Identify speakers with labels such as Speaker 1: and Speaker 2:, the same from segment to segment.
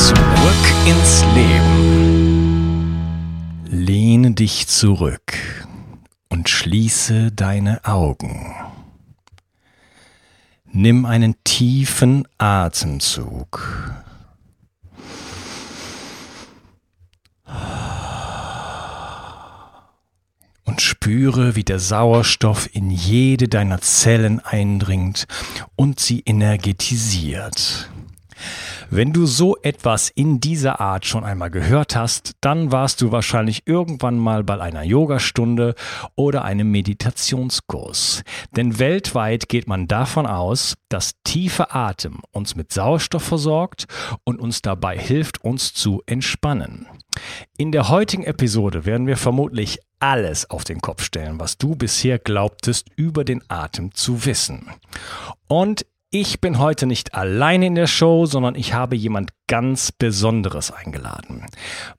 Speaker 1: Zurück ins Leben. Lehne dich zurück und schließe deine Augen. Nimm einen tiefen Atemzug. und spüre, wie der Sauerstoff in jede deiner Zellen eindringt und sie energetisiert. Wenn du so etwas in dieser Art schon einmal gehört hast, dann warst du wahrscheinlich irgendwann mal bei einer Yogastunde oder einem Meditationskurs. Denn weltweit geht man davon aus, dass tiefe Atem uns mit Sauerstoff versorgt und uns dabei hilft, uns zu entspannen. In der heutigen Episode werden wir vermutlich alles auf den Kopf stellen, was du bisher glaubtest über den Atem zu wissen. Und ich bin heute nicht allein in der Show, sondern ich habe jemand ganz Besonderes eingeladen.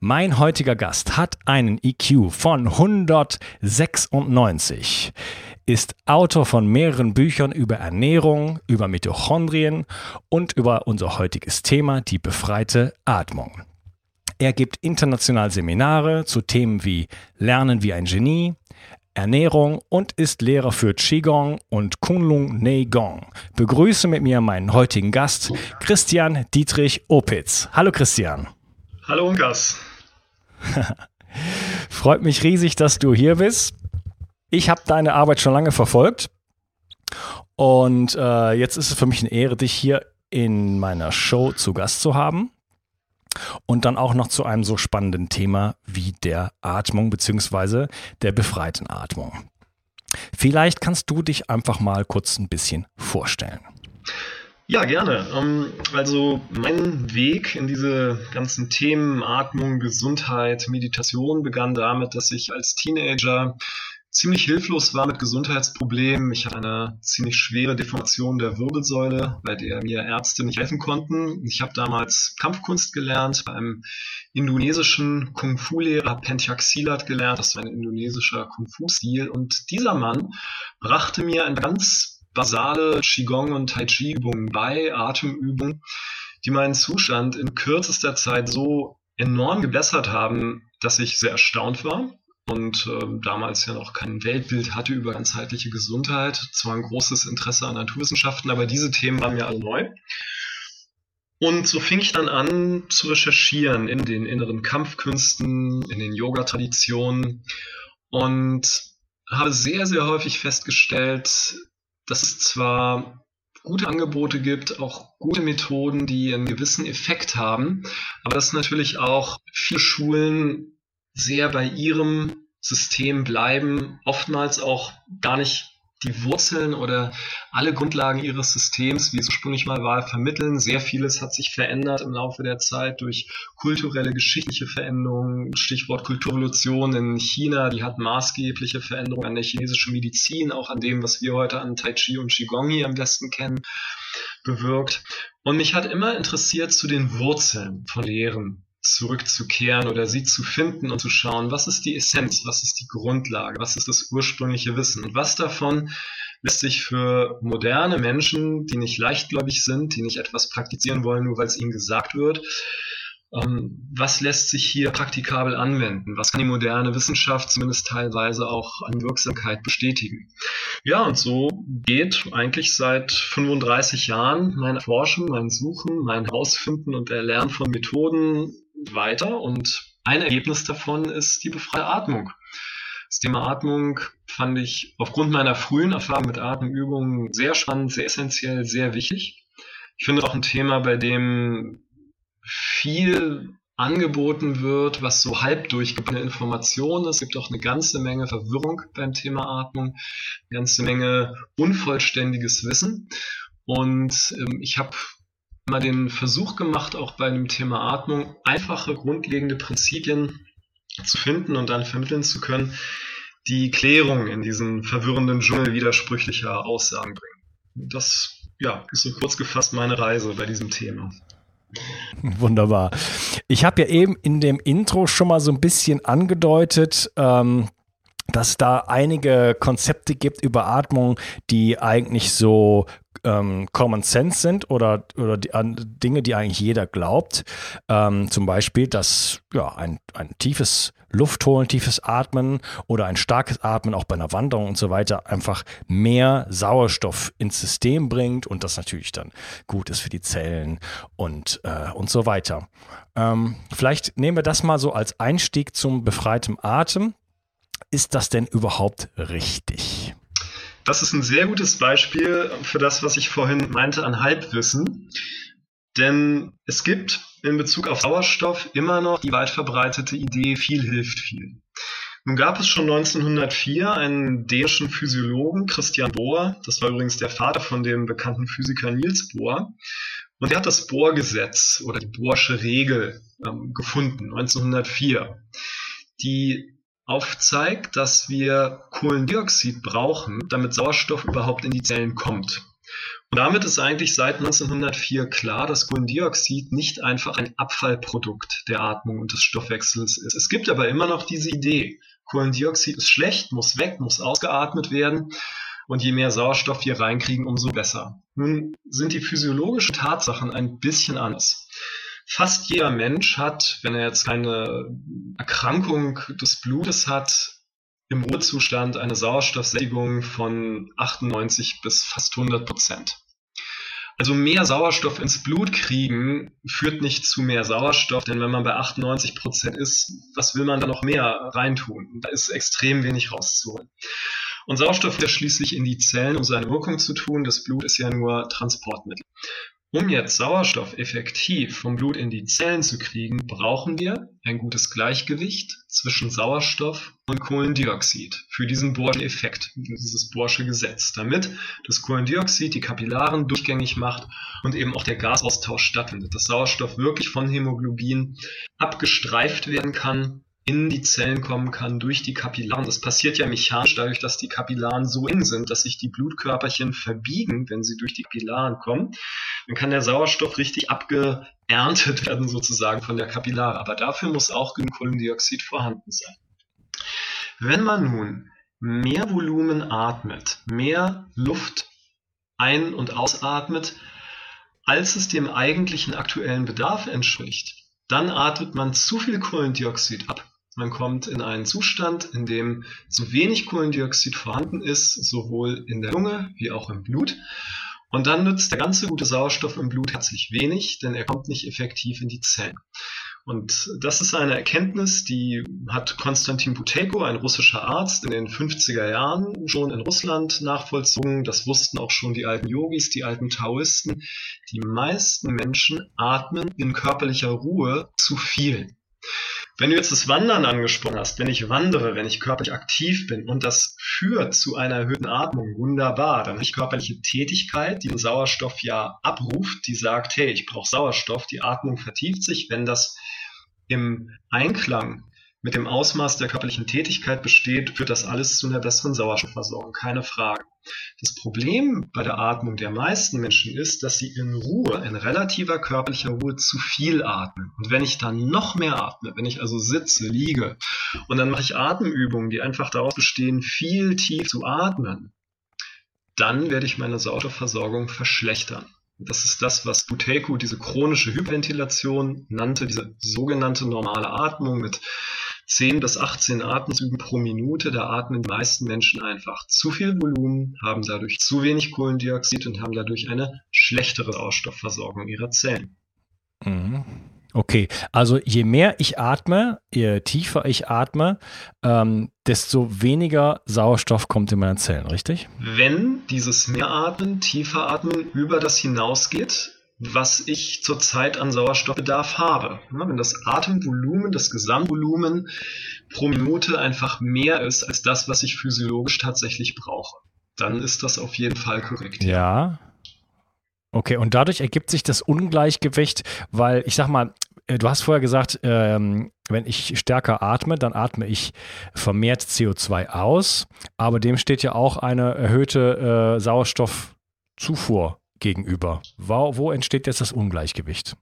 Speaker 1: Mein heutiger Gast hat einen EQ von 196, ist Autor von mehreren Büchern über Ernährung, über Mitochondrien und über unser heutiges Thema, die befreite Atmung. Er gibt international Seminare zu Themen wie Lernen wie ein Genie, Ernährung und ist Lehrer für Qigong und Kunlun Neigong. Begrüße mit mir meinen heutigen Gast, Christian Dietrich Opitz. Hallo Christian.
Speaker 2: Hallo Ungas.
Speaker 1: Freut mich riesig, dass du hier bist. Ich habe deine Arbeit schon lange verfolgt und äh, jetzt ist es für mich eine Ehre, dich hier in meiner Show zu Gast zu haben. Und dann auch noch zu einem so spannenden Thema wie der Atmung bzw. der befreiten Atmung. Vielleicht kannst du dich einfach mal kurz ein bisschen vorstellen.
Speaker 2: Ja, gerne. Ähm, also mein Weg in diese ganzen Themen Atmung, Gesundheit, Meditation begann damit, dass ich als Teenager ziemlich hilflos war mit Gesundheitsproblemen. Ich hatte eine ziemlich schwere Deformation der Wirbelsäule, bei der mir Ärzte nicht helfen konnten. Ich habe damals Kampfkunst gelernt bei einem indonesischen Kung-Fu-Lehrer, Penchak Silat gelernt. Das war ein indonesischer Kung-Fu-Stil. Und dieser Mann brachte mir eine ganz basale Qigong- und Tai Chi-Übungen bei, Atemübungen, die meinen Zustand in kürzester Zeit so enorm gebessert haben, dass ich sehr erstaunt war und ähm, damals ja noch kein Weltbild hatte über ganzheitliche Gesundheit. Zwar ein großes Interesse an Naturwissenschaften, aber diese Themen waren mir alle neu. Und so fing ich dann an zu recherchieren in den inneren Kampfkünsten, in den Yoga-Traditionen und habe sehr, sehr häufig festgestellt, dass es zwar gute Angebote gibt, auch gute Methoden, die einen gewissen Effekt haben, aber dass natürlich auch viele Schulen sehr bei ihrem System bleiben, oftmals auch gar nicht die Wurzeln oder alle Grundlagen ihres Systems, wie es ursprünglich mal war, vermitteln. Sehr vieles hat sich verändert im Laufe der Zeit durch kulturelle, geschichtliche Veränderungen. Stichwort Kulturrevolution in China, die hat maßgebliche Veränderungen an der chinesischen Medizin, auch an dem, was wir heute an Tai Chi und Qigong hier im Westen kennen, bewirkt. Und mich hat immer interessiert zu den Wurzeln von Lehren zurückzukehren oder sie zu finden und zu schauen, was ist die Essenz, was ist die Grundlage, was ist das ursprüngliche Wissen? Und was davon lässt sich für moderne Menschen, die nicht leichtgläubig sind, die nicht etwas praktizieren wollen, nur weil es ihnen gesagt wird, was lässt sich hier praktikabel anwenden? Was kann die moderne Wissenschaft zumindest teilweise auch an Wirksamkeit bestätigen? Ja, und so geht eigentlich seit 35 Jahren meine Forschung, mein Suchen, mein Herausfinden und Erlernen von Methoden weiter und ein Ergebnis davon ist die befreite Atmung. Das Thema Atmung fand ich aufgrund meiner frühen Erfahrung mit Atemübungen sehr spannend, sehr essentiell, sehr wichtig. Ich finde auch ein Thema, bei dem viel angeboten wird, was so halb durchgebliebene Informationen ist. Es gibt auch eine ganze Menge Verwirrung beim Thema Atmung, eine ganze Menge unvollständiges Wissen. Und ähm, ich habe mal den Versuch gemacht, auch bei dem Thema Atmung einfache, grundlegende Prinzipien zu finden und dann vermitteln zu können, die Klärung in diesen verwirrenden Dschungel widersprüchlicher Aussagen bringen. Das ja, ist so kurz gefasst meine Reise bei diesem Thema.
Speaker 1: Wunderbar. Ich habe ja eben in dem Intro schon mal so ein bisschen angedeutet, ähm, dass da einige Konzepte gibt über Atmung, die eigentlich so ähm, Common Sense sind oder, oder die, an, Dinge, die eigentlich jeder glaubt. Ähm, zum Beispiel, dass ja, ein, ein tiefes Luft holen, tiefes Atmen oder ein starkes Atmen auch bei einer Wanderung und so weiter einfach mehr Sauerstoff ins System bringt und das natürlich dann gut ist für die Zellen und, äh, und so weiter. Ähm, vielleicht nehmen wir das mal so als Einstieg zum befreiten Atem. Ist das denn überhaupt richtig?
Speaker 2: Das ist ein sehr gutes Beispiel für das, was ich vorhin meinte an Halbwissen. Denn es gibt in Bezug auf Sauerstoff immer noch die weit verbreitete Idee, viel hilft viel. Nun gab es schon 1904 einen dänischen Physiologen, Christian Bohr, das war übrigens der Vater von dem bekannten Physiker Niels Bohr, und der hat das Bohr-Gesetz oder die Bohrsche Regel ähm, gefunden, 1904, die aufzeigt, dass wir Kohlendioxid brauchen, damit Sauerstoff überhaupt in die Zellen kommt. Und damit ist eigentlich seit 1904 klar, dass Kohlendioxid nicht einfach ein Abfallprodukt der Atmung und des Stoffwechsels ist. Es gibt aber immer noch diese Idee, Kohlendioxid ist schlecht, muss weg, muss ausgeatmet werden. Und je mehr Sauerstoff wir reinkriegen, umso besser. Nun sind die physiologischen Tatsachen ein bisschen anders. Fast jeder Mensch hat, wenn er jetzt keine Erkrankung des Blutes hat, im Ruhezustand eine Sauerstoffsättigung von 98 bis fast 100 Prozent. Also mehr Sauerstoff ins Blut kriegen führt nicht zu mehr Sauerstoff, denn wenn man bei 98 Prozent ist, was will man da noch mehr reintun? Da ist extrem wenig rauszuholen. Und Sauerstoff wird schließlich in die Zellen, um seine Wirkung zu tun. Das Blut ist ja nur Transportmittel. Um jetzt Sauerstoff effektiv vom Blut in die Zellen zu kriegen, brauchen wir ein gutes Gleichgewicht zwischen Sauerstoff und Kohlendioxid für diesen Bohrschen Effekt, dieses Bohrsche Gesetz, damit das Kohlendioxid die Kapillaren durchgängig macht und eben auch der Gasaustausch stattfindet, dass Sauerstoff wirklich von Hämoglobin abgestreift werden kann in die Zellen kommen kann durch die Kapillaren. Das passiert ja mechanisch dadurch, dass die Kapillaren so eng sind, dass sich die Blutkörperchen verbiegen, wenn sie durch die Kapillaren kommen. Dann kann der Sauerstoff richtig abgeerntet werden sozusagen von der Kapillare. Aber dafür muss auch genug Kohlendioxid vorhanden sein. Wenn man nun mehr Volumen atmet, mehr Luft ein- und ausatmet, als es dem eigentlichen aktuellen Bedarf entspricht, dann atmet man zu viel Kohlendioxid ab. Man kommt in einen Zustand, in dem so wenig Kohlendioxid vorhanden ist, sowohl in der Lunge wie auch im Blut. Und dann nützt der ganze gute Sauerstoff im Blut herzlich wenig, denn er kommt nicht effektiv in die Zellen. Und das ist eine Erkenntnis, die hat Konstantin Buteyko, ein russischer Arzt, in den 50er Jahren schon in Russland nachvollzogen. Das wussten auch schon die alten Yogis, die alten Taoisten. Die meisten Menschen atmen in körperlicher Ruhe zu viel. Wenn du jetzt das Wandern angesprochen hast, wenn ich wandere, wenn ich körperlich aktiv bin und das führt zu einer erhöhten Atmung, wunderbar, dann habe ich körperliche Tätigkeit, die den Sauerstoff ja abruft, die sagt, hey, ich brauche Sauerstoff, die Atmung vertieft sich, wenn das im Einklang mit dem Ausmaß der körperlichen Tätigkeit besteht, führt das alles zu einer besseren Sauerstoffversorgung, keine Frage. Das Problem bei der Atmung der meisten Menschen ist, dass sie in Ruhe, in relativer körperlicher Ruhe zu viel atmen. Und wenn ich dann noch mehr atme, wenn ich also sitze, liege und dann mache ich Atemübungen, die einfach daraus bestehen, viel tief zu atmen, dann werde ich meine Sauerstoffversorgung verschlechtern. Das ist das, was Buteku diese chronische Hyperventilation nannte, diese sogenannte normale Atmung mit 10 bis 18 Atemzügen pro Minute. Da atmen die meisten Menschen einfach zu viel Volumen, haben dadurch zu wenig Kohlendioxid und haben dadurch eine schlechtere Sauerstoffversorgung ihrer Zellen.
Speaker 1: Mhm. Okay, also je mehr ich atme, je tiefer ich atme, ähm, desto weniger Sauerstoff kommt in meine Zellen, richtig?
Speaker 2: Wenn dieses Mehratmen, Tieferatmen über das hinausgeht, was ich zurzeit an Sauerstoffbedarf habe. wenn das Atemvolumen, das Gesamtvolumen pro Minute einfach mehr ist als das, was ich physiologisch tatsächlich brauche, dann ist das auf jeden Fall korrekt.
Speaker 1: Ja. Okay, und dadurch ergibt sich das Ungleichgewicht, weil ich sag mal, äh, du hast vorher gesagt, ähm, wenn ich stärker atme, dann atme ich vermehrt CO2 aus, aber dem steht ja auch eine erhöhte äh, Sauerstoffzufuhr gegenüber. Wo, wo entsteht jetzt das Ungleichgewicht?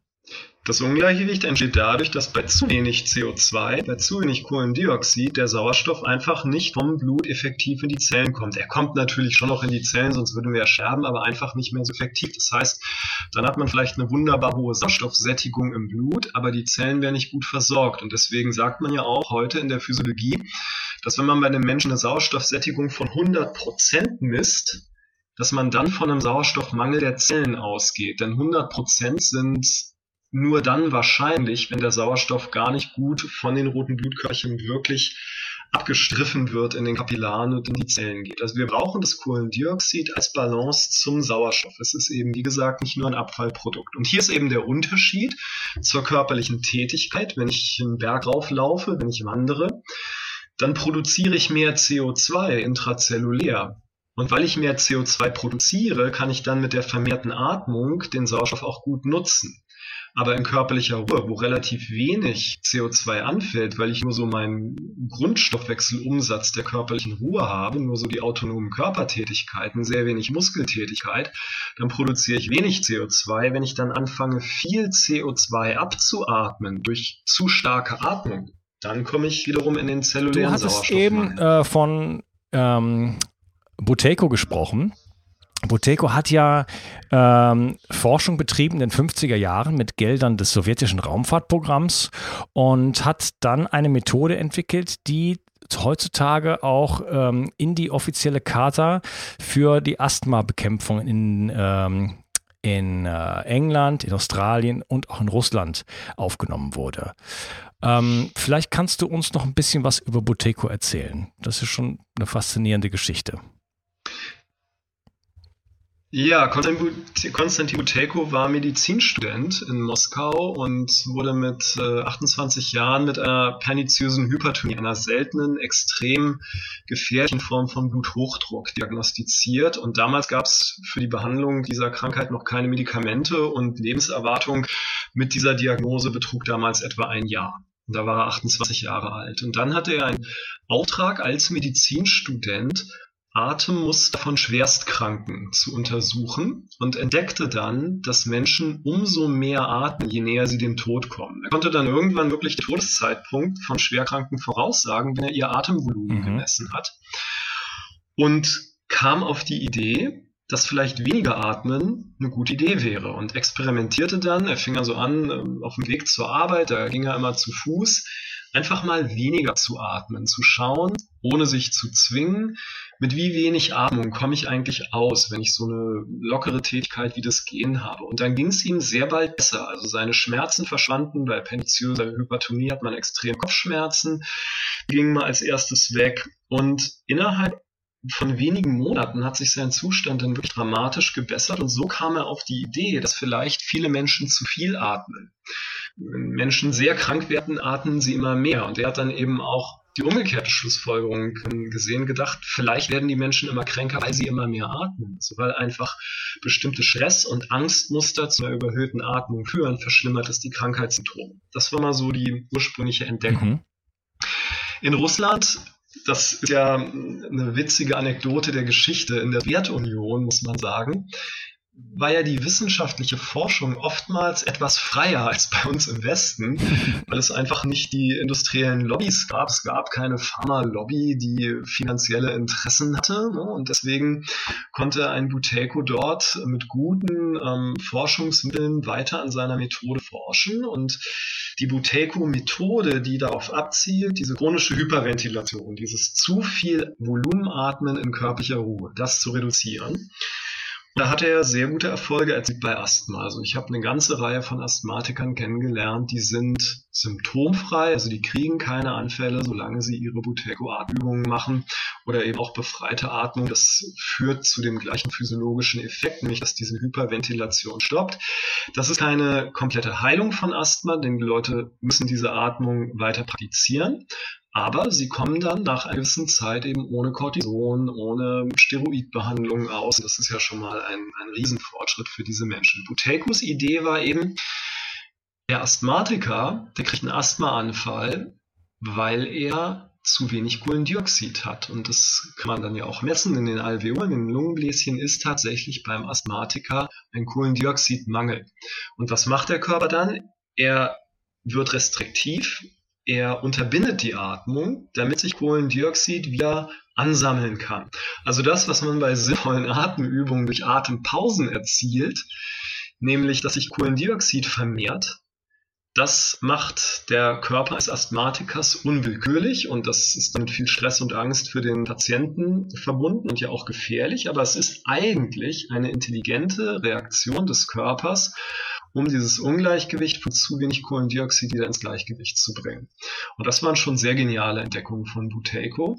Speaker 2: Das Ungleichgewicht entsteht dadurch, dass bei zu wenig CO2, bei zu wenig Kohlendioxid der Sauerstoff einfach nicht vom Blut effektiv in die Zellen kommt. Er kommt natürlich schon noch in die Zellen, sonst würden wir ja sterben, aber einfach nicht mehr so effektiv. Das heißt, dann hat man vielleicht eine wunderbar hohe Sauerstoffsättigung im Blut, aber die Zellen werden nicht gut versorgt. Und deswegen sagt man ja auch heute in der Physiologie, dass wenn man bei einem Menschen eine Sauerstoffsättigung von 100 Prozent misst, dass man dann von einem Sauerstoffmangel der Zellen ausgeht. Denn 100 Prozent sind nur dann wahrscheinlich, wenn der Sauerstoff gar nicht gut von den roten Blutkörperchen wirklich abgestriffen wird in den Kapillaren und in die Zellen geht. Also wir brauchen das Kohlendioxid als Balance zum Sauerstoff. Es ist eben, wie gesagt, nicht nur ein Abfallprodukt. Und hier ist eben der Unterschied zur körperlichen Tätigkeit. Wenn ich einen Berg rauflaufe, wenn ich wandere, dann produziere ich mehr CO2 intrazellulär. Und weil ich mehr CO2 produziere, kann ich dann mit der vermehrten Atmung den Sauerstoff auch gut nutzen. Aber in körperlicher Ruhe, wo relativ wenig CO2 anfällt, weil ich nur so meinen Grundstoffwechselumsatz der körperlichen Ruhe habe, nur so die autonomen Körpertätigkeiten, sehr wenig Muskeltätigkeit, dann produziere ich wenig CO2. Wenn ich dann anfange, viel CO2 abzuatmen durch zu starke Atmung, dann komme ich wiederum in den zellulären
Speaker 1: Du hattest eben äh, von ähm, Buteco gesprochen. Buteco hat ja ähm, Forschung betrieben in den 50er Jahren mit Geldern des sowjetischen Raumfahrtprogramms und hat dann eine Methode entwickelt, die heutzutage auch ähm, in die offizielle Charta für die Asthmabekämpfung in, ähm, in äh, England, in Australien und auch in Russland aufgenommen wurde. Ähm, vielleicht kannst du uns noch ein bisschen was über Buteco erzählen. Das ist schon eine faszinierende Geschichte.
Speaker 2: Ja, Konstantin Butelko war Medizinstudent in Moskau und wurde mit äh, 28 Jahren mit einer perniziösen Hypertonie, einer seltenen, extrem gefährlichen Form von Bluthochdruck diagnostiziert. Und damals gab es für die Behandlung dieser Krankheit noch keine Medikamente und Lebenserwartung mit dieser Diagnose betrug damals etwa ein Jahr. Und da war er 28 Jahre alt. Und dann hatte er einen Auftrag als Medizinstudent Atemmuster von Schwerstkranken zu untersuchen und entdeckte dann, dass Menschen umso mehr atmen, je näher sie dem Tod kommen. Er konnte dann irgendwann wirklich den Todeszeitpunkt von Schwerkranken voraussagen, wenn er ihr Atemvolumen mhm. gemessen hat. Und kam auf die Idee, dass vielleicht weniger Atmen eine gute Idee wäre und experimentierte dann. Er fing also an ähm, auf dem Weg zur Arbeit, da ging er immer zu Fuß, einfach mal weniger zu atmen, zu schauen, ohne sich zu zwingen, mit wie wenig Atmung komme ich eigentlich aus, wenn ich so eine lockere Tätigkeit wie das Gehen habe. Und dann ging es ihm sehr bald besser. Also seine Schmerzen verschwanden, bei perniziöser Hypertonie hat man extrem Kopfschmerzen, die gingen mal als erstes weg. Und innerhalb von wenigen Monaten hat sich sein Zustand dann wirklich dramatisch gebessert und so kam er auf die Idee, dass vielleicht viele Menschen zu viel atmen. Wenn Menschen sehr krank werden, atmen sie immer mehr und er hat dann eben auch die umgekehrte Schlussfolgerung gesehen, gedacht, vielleicht werden die Menschen immer kränker, weil sie immer mehr atmen. Also weil einfach bestimmte Stress- und Angstmuster zu einer überhöhten Atmung führen, verschlimmert es die Krankheitssymptome. Das war mal so die ursprüngliche Entdeckung. Mhm. In Russland das ist ja eine witzige Anekdote der Geschichte in der Wertunion, muss man sagen war ja die wissenschaftliche Forschung oftmals etwas freier als bei uns im Westen, weil es einfach nicht die industriellen Lobbys gab. Es gab keine Pharma-Lobby, die finanzielle Interessen hatte. Ne? Und deswegen konnte ein Buteco dort mit guten ähm, Forschungsmitteln weiter an seiner Methode forschen. Und die Buteco-Methode, die darauf abzielt, diese chronische Hyperventilation, dieses zu viel Volumenatmen in körperlicher Ruhe, das zu reduzieren, da hatte er sehr gute Erfolge erzielt bei Asthma. Also ich habe eine ganze Reihe von Asthmatikern kennengelernt, die sind symptomfrei, also die kriegen keine Anfälle, solange sie ihre Buteco-Atemübungen machen oder eben auch befreite Atmung. Das führt zu dem gleichen physiologischen Effekt, nämlich dass diese Hyperventilation stoppt. Das ist keine komplette Heilung von Asthma, denn die Leute müssen diese Atmung weiter praktizieren. Aber sie kommen dann nach einer gewissen Zeit eben ohne Cortison, ohne Steroidbehandlung aus. Das ist ja schon mal ein, ein Riesenfortschritt für diese Menschen. Butekos Idee war eben, der Asthmatiker, der kriegt einen Asthmaanfall, weil er zu wenig Kohlendioxid hat. Und das kann man dann ja auch messen in den Alveolen, in den Lungenbläschen ist tatsächlich beim Asthmatiker ein Kohlendioxidmangel. Und was macht der Körper dann? Er wird restriktiv, er unterbindet die Atmung, damit sich Kohlendioxid wieder ansammeln kann. Also das, was man bei sinnvollen Atemübungen durch Atempausen erzielt, nämlich dass sich Kohlendioxid vermehrt, das macht der Körper eines Asthmatikers unwillkürlich und das ist mit viel Stress und Angst für den Patienten verbunden und ja auch gefährlich, aber es ist eigentlich eine intelligente Reaktion des Körpers, um dieses Ungleichgewicht von zu wenig Kohlendioxid wieder ins Gleichgewicht zu bringen. Und das waren schon sehr geniale Entdeckungen von Buteiko.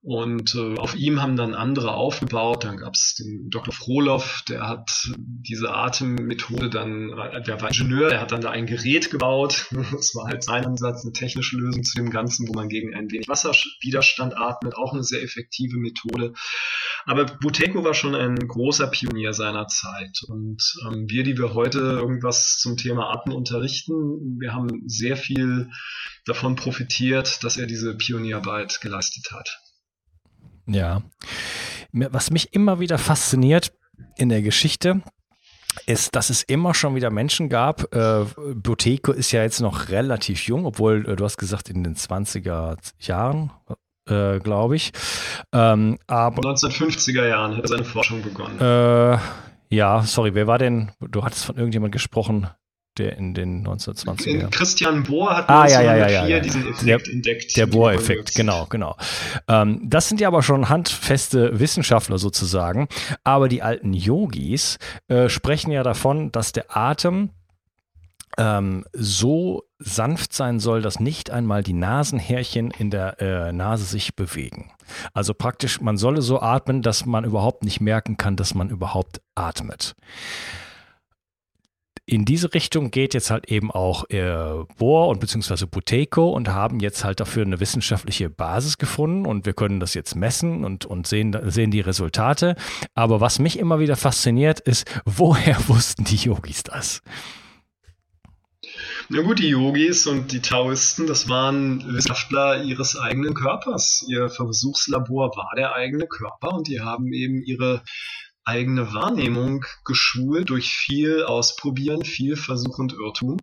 Speaker 2: Und äh, auf ihm haben dann andere aufgebaut. Dann gab es den Dr. Frohloff, der hat diese Atemmethode dann, äh, der war Ingenieur, der hat dann da ein Gerät gebaut. Das war halt sein Ansatz, eine technische Lösung zu dem Ganzen, wo man gegen ein wenig Wasserwiderstand atmet. Auch eine sehr effektive Methode. Aber Buteiko war schon ein großer Pionier seiner Zeit. Und ähm, wir, die wir heute irgendwas zum Thema Atmen unterrichten, wir haben sehr viel davon profitiert, dass er diese Pionierarbeit geleistet hat.
Speaker 1: Ja. Was mich immer wieder fasziniert in der Geschichte, ist, dass es immer schon wieder Menschen gab. Äh, Boteco ist ja jetzt noch relativ jung, obwohl äh, du hast gesagt in den 20er Jahren, äh, glaube ich.
Speaker 2: Ähm, aber 1950er Jahren hat seine Forschung begonnen.
Speaker 1: Äh, ja, sorry, wer war denn? Du hattest von irgendjemand gesprochen der in den 1920er
Speaker 2: Christian Bohr hat
Speaker 1: ah, ja, ja, ja, ja,
Speaker 2: diesen Effekt der, entdeckt.
Speaker 1: Der Bohr-Effekt, genau, genau. Ähm, das sind ja aber schon handfeste Wissenschaftler sozusagen. Aber die alten Yogis äh, sprechen ja davon, dass der Atem ähm, so sanft sein soll, dass nicht einmal die Nasenhärchen in der äh, Nase sich bewegen. Also praktisch, man solle so atmen, dass man überhaupt nicht merken kann, dass man überhaupt atmet in diese Richtung geht jetzt halt eben auch äh, Bohr und beziehungsweise Buteco und haben jetzt halt dafür eine wissenschaftliche Basis gefunden und wir können das jetzt messen und, und sehen, sehen die Resultate. Aber was mich immer wieder fasziniert ist, woher wussten die Yogis das?
Speaker 2: Na gut, die Yogis und die Taoisten, das waren Wissenschaftler ihres eigenen Körpers. Ihr Versuchslabor war der eigene Körper und die haben eben ihre eigene Wahrnehmung geschult durch viel Ausprobieren, viel Versuch und Irrtum.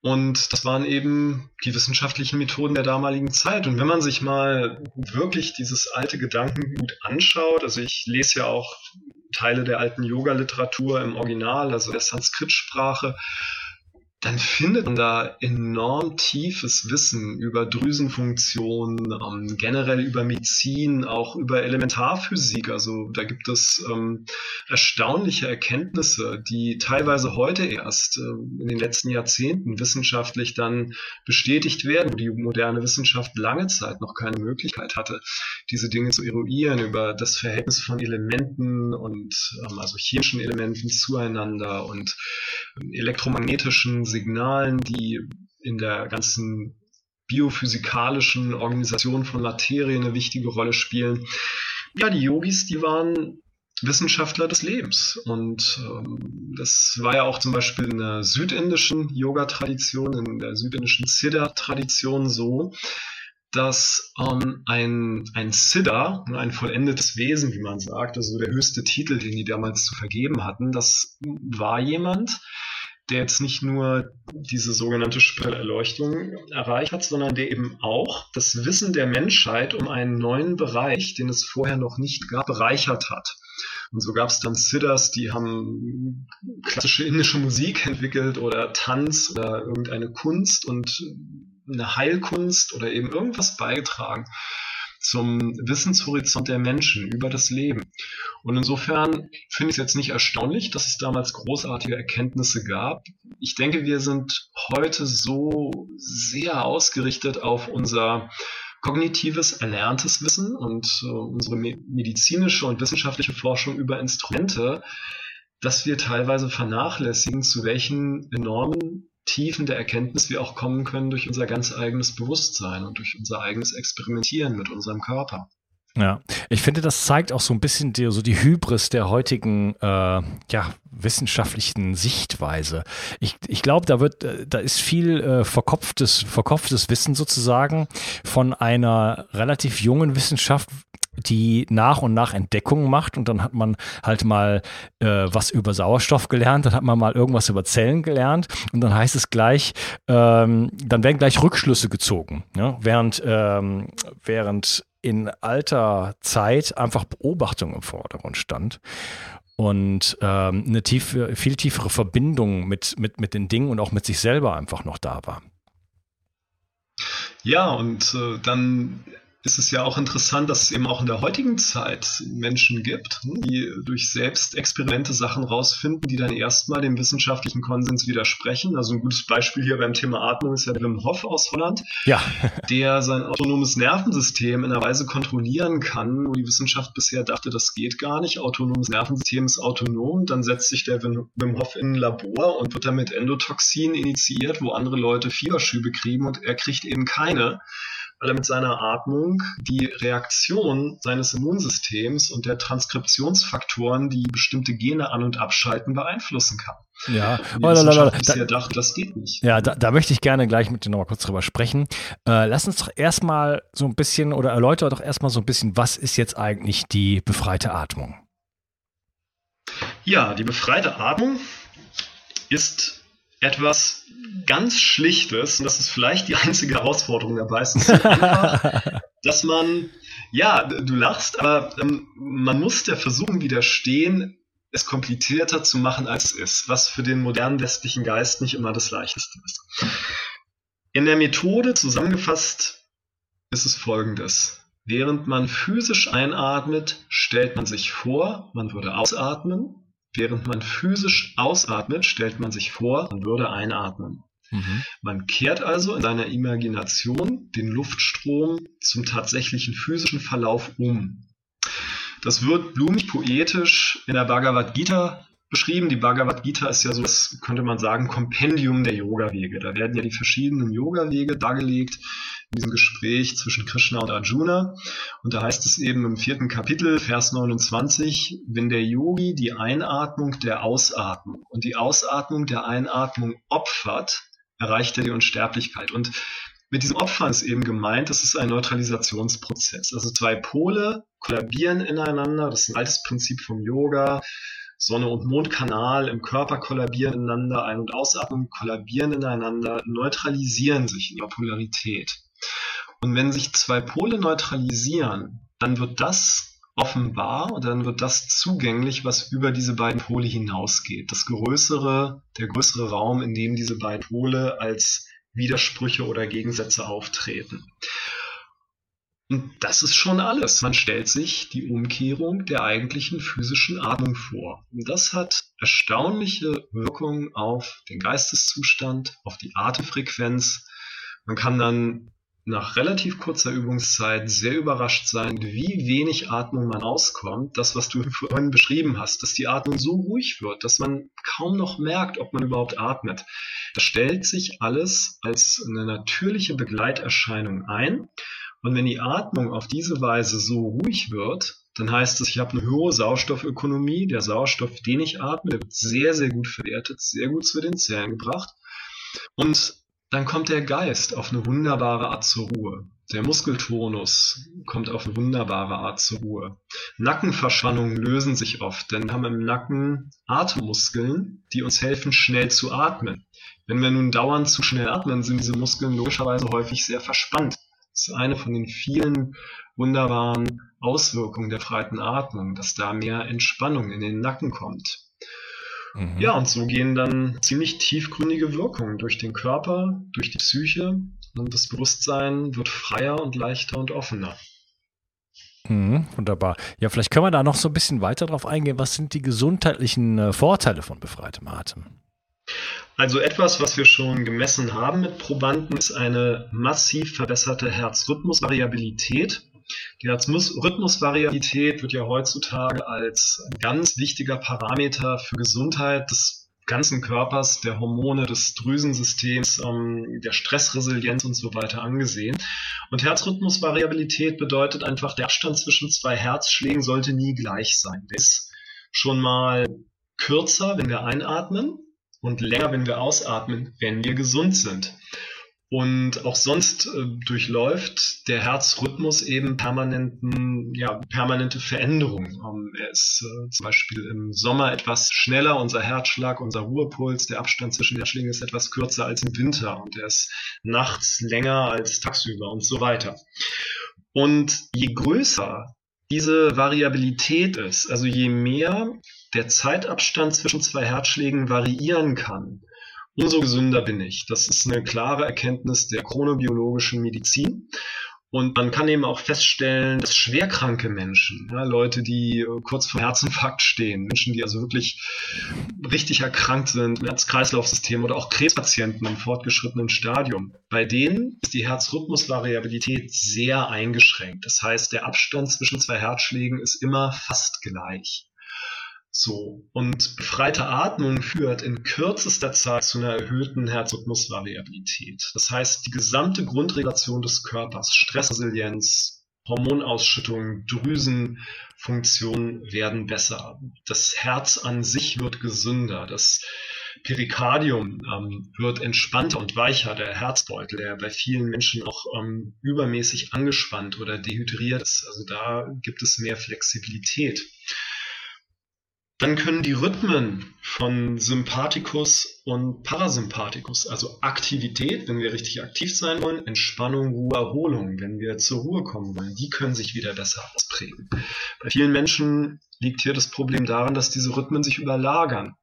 Speaker 2: Und das waren eben die wissenschaftlichen Methoden der damaligen Zeit. Und wenn man sich mal wirklich dieses alte Gedankengut anschaut, also ich lese ja auch Teile der alten Yoga-Literatur im Original, also der Sanskrit-Sprache, dann findet man da enorm tiefes Wissen über Drüsenfunktionen, ähm, generell über Medizin, auch über Elementarphysik. Also da gibt es ähm, erstaunliche Erkenntnisse, die teilweise heute erst äh, in den letzten Jahrzehnten wissenschaftlich dann bestätigt werden, wo die moderne Wissenschaft lange Zeit noch keine Möglichkeit hatte, diese Dinge zu eruieren über das Verhältnis von Elementen und ähm, also chemischen Elementen zueinander und ähm, elektromagnetischen Signalen, die in der ganzen biophysikalischen Organisation von Materie eine wichtige Rolle spielen. Ja, die Yogis, die waren Wissenschaftler des Lebens. Und ähm, das war ja auch zum Beispiel in der südindischen Yoga-Tradition, in der südindischen Siddha-Tradition so, dass ähm, ein, ein Siddha, ein vollendetes Wesen, wie man sagt, also der höchste Titel, den die damals zu vergeben hatten, das war jemand, der jetzt nicht nur diese sogenannte Erleuchtung erreicht hat, sondern der eben auch das Wissen der Menschheit um einen neuen Bereich, den es vorher noch nicht gab, bereichert hat. Und so gab es dann Siddhas, die haben klassische indische Musik entwickelt oder Tanz oder irgendeine Kunst und eine Heilkunst oder eben irgendwas beigetragen zum Wissenshorizont der Menschen über das Leben. Und insofern finde ich es jetzt nicht erstaunlich, dass es damals großartige Erkenntnisse gab. Ich denke, wir sind heute so sehr ausgerichtet auf unser kognitives, erlerntes Wissen und äh, unsere medizinische und wissenschaftliche Forschung über Instrumente, dass wir teilweise vernachlässigen, zu welchen enormen Tiefen der Erkenntnis wir auch kommen können durch unser ganz eigenes Bewusstsein und durch unser eigenes Experimentieren mit unserem Körper.
Speaker 1: Ja, ich finde, das zeigt auch so ein bisschen die, so die Hybris der heutigen äh, ja, wissenschaftlichen Sichtweise. Ich, ich glaube, da wird, äh, da ist viel äh, verkopftes, verkopftes Wissen sozusagen von einer relativ jungen Wissenschaft, die nach und nach Entdeckungen macht und dann hat man halt mal äh, was über Sauerstoff gelernt, dann hat man mal irgendwas über Zellen gelernt und dann heißt es gleich, ähm, dann werden gleich Rückschlüsse gezogen, ja? während, ähm, während in alter Zeit einfach Beobachtung im Vordergrund stand und ähm, eine tiefe, viel tiefere Verbindung mit, mit, mit den Dingen und auch mit sich selber einfach noch da war.
Speaker 2: Ja, und äh, dann ist es ja auch interessant, dass es eben auch in der heutigen Zeit Menschen gibt, hm, die durch Selbstexperimente Sachen rausfinden, die dann erstmal dem wissenschaftlichen Konsens widersprechen. Also ein gutes Beispiel hier beim Thema Atmung ist ja Wim Hof aus Holland,
Speaker 1: ja.
Speaker 2: der sein autonomes Nervensystem in einer Weise kontrollieren kann, wo die Wissenschaft bisher dachte, das geht gar nicht. Autonomes Nervensystem ist autonom, dann setzt sich der Wim Hof in ein Labor und wird dann mit Endotoxin initiiert, wo andere Leute Fieberschübe kriegen und er kriegt eben keine weil er mit seiner Atmung die Reaktion seines Immunsystems und der Transkriptionsfaktoren, die bestimmte Gene an- und abschalten, beeinflussen kann.
Speaker 1: Ja,
Speaker 2: oh, Wissenschaft da, dachte, das geht nicht.
Speaker 1: Ja, da, da, möchte ich gerne gleich mit dir nochmal kurz drüber sprechen. Äh, lass uns doch erstmal so ein bisschen oder erläutere doch erstmal so ein bisschen, was ist jetzt eigentlich die befreite Atmung?
Speaker 2: Ja, die befreite Atmung ist etwas ganz Schlichtes, und das ist vielleicht die einzige Herausforderung dabei, ist so einfach, dass man, ja, du lachst, aber ähm, man muss der Versuchung widerstehen, es komplizierter zu machen, als es ist, was für den modernen westlichen Geist nicht immer das Leichteste ist. In der Methode zusammengefasst ist es folgendes. Während man physisch einatmet, stellt man sich vor, man würde ausatmen. Während man physisch ausatmet, stellt man sich vor, man würde einatmen. Mhm. Man kehrt also in seiner Imagination den Luftstrom zum tatsächlichen physischen Verlauf um. Das wird blumig poetisch in der Bhagavad Gita beschrieben. Die Bhagavad Gita ist ja so, das könnte man sagen, Kompendium der Yoga-Wege. Da werden ja die verschiedenen Yoga-Wege dargelegt in diesem Gespräch zwischen Krishna und Arjuna. Und da heißt es eben im vierten Kapitel, Vers 29, wenn der Yogi die Einatmung der Ausatmung und die Ausatmung der Einatmung opfert, erreicht er die Unsterblichkeit. Und mit diesem Opfern ist eben gemeint, das ist ein Neutralisationsprozess. Also zwei Pole kollabieren ineinander. Das ist ein altes Prinzip vom Yoga. Sonne- und Mondkanal im Körper kollabieren ineinander, Ein- und Ausatmung kollabieren ineinander, neutralisieren sich in ihrer Polarität. Und wenn sich zwei Pole neutralisieren, dann wird das offenbar und dann wird das zugänglich, was über diese beiden Pole hinausgeht. Das größere, der größere Raum, in dem diese beiden Pole als Widersprüche oder Gegensätze auftreten. Und das ist schon alles. Man stellt sich die Umkehrung der eigentlichen physischen Atmung vor. Und das hat erstaunliche Wirkungen auf den Geisteszustand, auf die Atemfrequenz. Man kann dann nach relativ kurzer Übungszeit sehr überrascht sein, wie wenig Atmung man auskommt. Das, was du vorhin beschrieben hast, dass die Atmung so ruhig wird, dass man kaum noch merkt, ob man überhaupt atmet. Das stellt sich alles als eine natürliche Begleiterscheinung ein. Und wenn die Atmung auf diese Weise so ruhig wird, dann heißt es, ich habe eine hohe Sauerstoffökonomie. Der Sauerstoff, den ich atme, wird sehr, sehr gut verwertet, sehr gut zu den Zellen gebracht. Und dann kommt der Geist auf eine wunderbare Art zur Ruhe. Der Muskeltonus kommt auf eine wunderbare Art zur Ruhe. Nackenverspannungen lösen sich oft, denn wir haben im Nacken Atemmuskeln, die uns helfen, schnell zu atmen. Wenn wir nun dauernd zu schnell atmen, sind diese Muskeln logischerweise häufig sehr verspannt. Das ist eine von den vielen wunderbaren Auswirkungen der freien Atmung, dass da mehr Entspannung in den Nacken kommt. Mhm. Ja, und so gehen dann ziemlich tiefgründige Wirkungen durch den Körper, durch die Psyche und das Bewusstsein wird freier und leichter und offener.
Speaker 1: Mhm, wunderbar. Ja, vielleicht können wir da noch so ein bisschen weiter drauf eingehen. Was sind die gesundheitlichen äh, Vorteile von befreitem Atem?
Speaker 2: Also etwas, was wir schon gemessen haben mit Probanden, ist eine massiv verbesserte Herzrhythmusvariabilität. Die Rhythmusvariabilität wird ja heutzutage als ganz wichtiger Parameter für Gesundheit des ganzen Körpers, der Hormone, des Drüsensystems, ähm, der Stressresilienz und so weiter angesehen. Und Herzrhythmusvariabilität bedeutet einfach, der Abstand zwischen zwei Herzschlägen sollte nie gleich sein. Der ist schon mal kürzer, wenn wir einatmen und länger, wenn wir ausatmen, wenn wir gesund sind. Und auch sonst äh, durchläuft der Herzrhythmus eben permanenten, ja, permanente Veränderungen. Ähm, er ist äh, zum Beispiel im Sommer etwas schneller, unser Herzschlag, unser Ruhepuls, der Abstand zwischen Herzschlägen ist etwas kürzer als im Winter und er ist nachts länger als tagsüber und so weiter. Und je größer diese Variabilität ist, also je mehr der Zeitabstand zwischen zwei Herzschlägen variieren kann, umso gesünder bin ich. Das ist eine klare Erkenntnis der chronobiologischen Medizin. Und man kann eben auch feststellen, dass schwerkranke Menschen, ja, Leute, die äh, kurz vor Herzinfarkt stehen, Menschen, die also wirklich richtig erkrankt sind Herz-Kreislauf-System oder auch Krebspatienten im fortgeschrittenen Stadium, bei denen ist die Herzrhythmusvariabilität sehr eingeschränkt. Das heißt, der Abstand zwischen zwei Herzschlägen ist immer fast gleich. So. Und befreite Atmung führt in kürzester Zeit zu einer erhöhten Herzrhythmusvariabilität. Das heißt, die gesamte Grundregulation des Körpers, Stressresilienz, Hormonausschüttung, Drüsenfunktion werden besser. Das Herz an sich wird gesünder. Das Perikardium ähm, wird entspannter und weicher. Der Herzbeutel, der bei vielen Menschen auch ähm, übermäßig angespannt oder dehydriert ist. Also da gibt es mehr Flexibilität. Dann können die Rhythmen von Sympathikus und Parasympathikus, also Aktivität, wenn wir richtig aktiv sein wollen, Entspannung, Ruhe, Erholung, wenn wir zur Ruhe kommen wollen, die können sich wieder besser ausprägen. Bei vielen Menschen liegt hier das Problem daran, dass diese Rhythmen sich überlagern.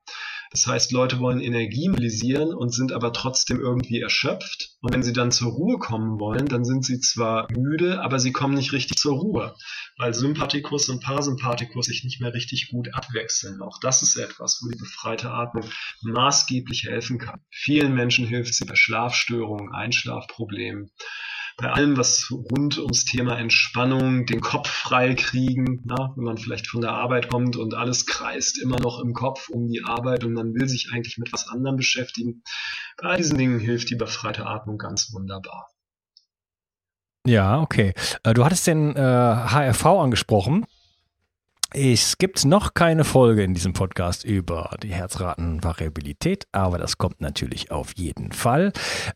Speaker 2: Das heißt, Leute wollen Energie mobilisieren und sind aber trotzdem irgendwie erschöpft. Und wenn sie dann zur Ruhe kommen wollen, dann sind sie zwar müde, aber sie kommen nicht richtig zur Ruhe, weil Sympathikus und Parasympathikus sich nicht mehr richtig gut abwechseln. Auch das ist etwas, wo die befreite Atmung maßgeblich helfen kann. Vielen Menschen hilft sie bei Schlafstörungen, Einschlafproblemen bei allem, was rund ums Thema Entspannung, den Kopf frei kriegen, na, wenn man vielleicht von der Arbeit kommt und alles kreist immer noch im Kopf um die Arbeit und man will sich eigentlich mit was anderem beschäftigen. Bei all diesen Dingen hilft die befreite Atmung ganz wunderbar.
Speaker 1: Ja, okay. Äh, du hattest den äh, HRV angesprochen. Es gibt noch keine Folge in diesem Podcast über die Herzratenvariabilität, aber das kommt natürlich auf jeden Fall.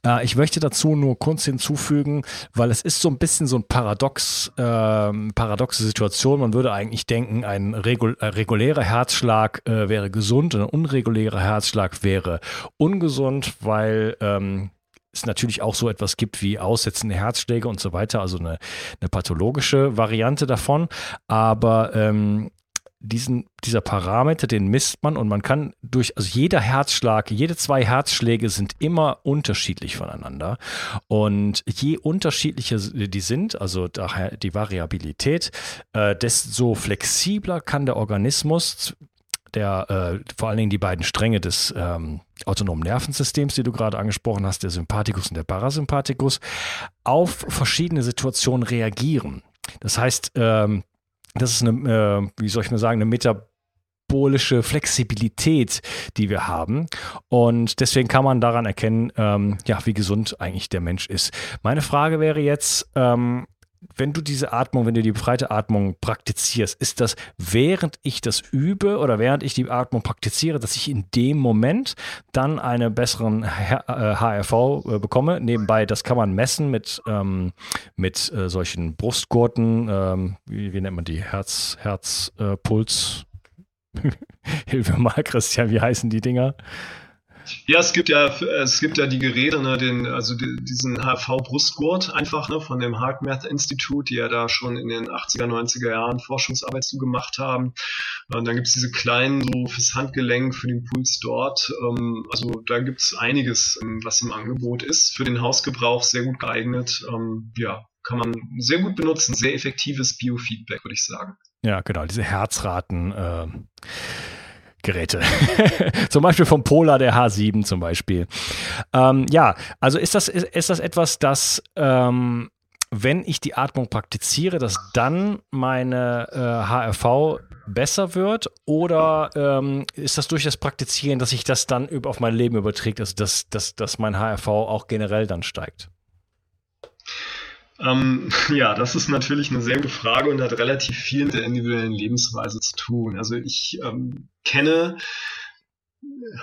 Speaker 1: Äh, ich möchte dazu nur kurz hinzufügen, weil es ist so ein bisschen so ein Paradox, äh, paradoxe Situation. Man würde eigentlich denken, ein regul äh, regulärer Herzschlag äh, wäre gesund und ein unregulärer Herzschlag wäre ungesund, weil ähm, es natürlich auch so etwas gibt wie aussetzende Herzschläge und so weiter, also eine, eine pathologische Variante davon. Aber ähm, diesen, dieser Parameter, den misst man und man kann durch, also jeder Herzschlag, jede zwei Herzschläge sind immer unterschiedlich voneinander. Und je unterschiedlicher die sind, also daher die Variabilität, äh, desto flexibler kann der Organismus der äh, vor allen Dingen die beiden Stränge des ähm, autonomen Nervensystems, die du gerade angesprochen hast, der Sympathikus und der Parasympathikus, auf verschiedene Situationen reagieren. Das heißt, ähm, das ist eine, äh, wie soll ich mal sagen, eine metabolische Flexibilität, die wir haben. Und deswegen kann man daran erkennen, ähm, ja, wie gesund eigentlich der Mensch ist. Meine Frage wäre jetzt, ähm, wenn du diese Atmung, wenn du die befreite Atmung praktizierst, ist das, während ich das übe oder während ich die Atmung praktiziere, dass ich in dem Moment dann einen besseren HRV äh, bekomme? Nebenbei, das kann man messen mit, ähm, mit äh, solchen Brustgurten, ähm, wie, wie, nennt man die? Herz, Herz, äh. Hilfe mal, Christian, wie heißen die Dinger?
Speaker 2: Ja, es gibt ja, es gibt ja die Geräte, ne, den, also die, diesen HV-Brustgurt einfach ne, von dem HeartMath Institut, die ja da schon in den 80er, 90er Jahren Forschungsarbeit zu gemacht haben. Und dann gibt es diese kleinen so fürs Handgelenk, für den Puls dort. Ähm, also da gibt es einiges, ähm, was im Angebot ist. Für den Hausgebrauch sehr gut geeignet. Ähm, ja, kann man sehr gut benutzen. Sehr effektives Biofeedback, würde ich sagen.
Speaker 1: Ja, genau, diese Herzraten. Äh Geräte. zum Beispiel vom Polar der H7 zum Beispiel. Ähm, ja, also ist das, ist, ist das etwas, das, ähm, wenn ich die Atmung praktiziere, dass dann meine äh, HRV besser wird oder ähm, ist das durch das Praktizieren, dass sich das dann auf mein Leben überträgt, also dass, dass, dass mein HRV auch generell dann steigt?
Speaker 2: Ähm, ja, das ist natürlich eine sehr gute Frage und hat relativ viel mit der individuellen Lebensweise zu tun. Also ich ähm, kenne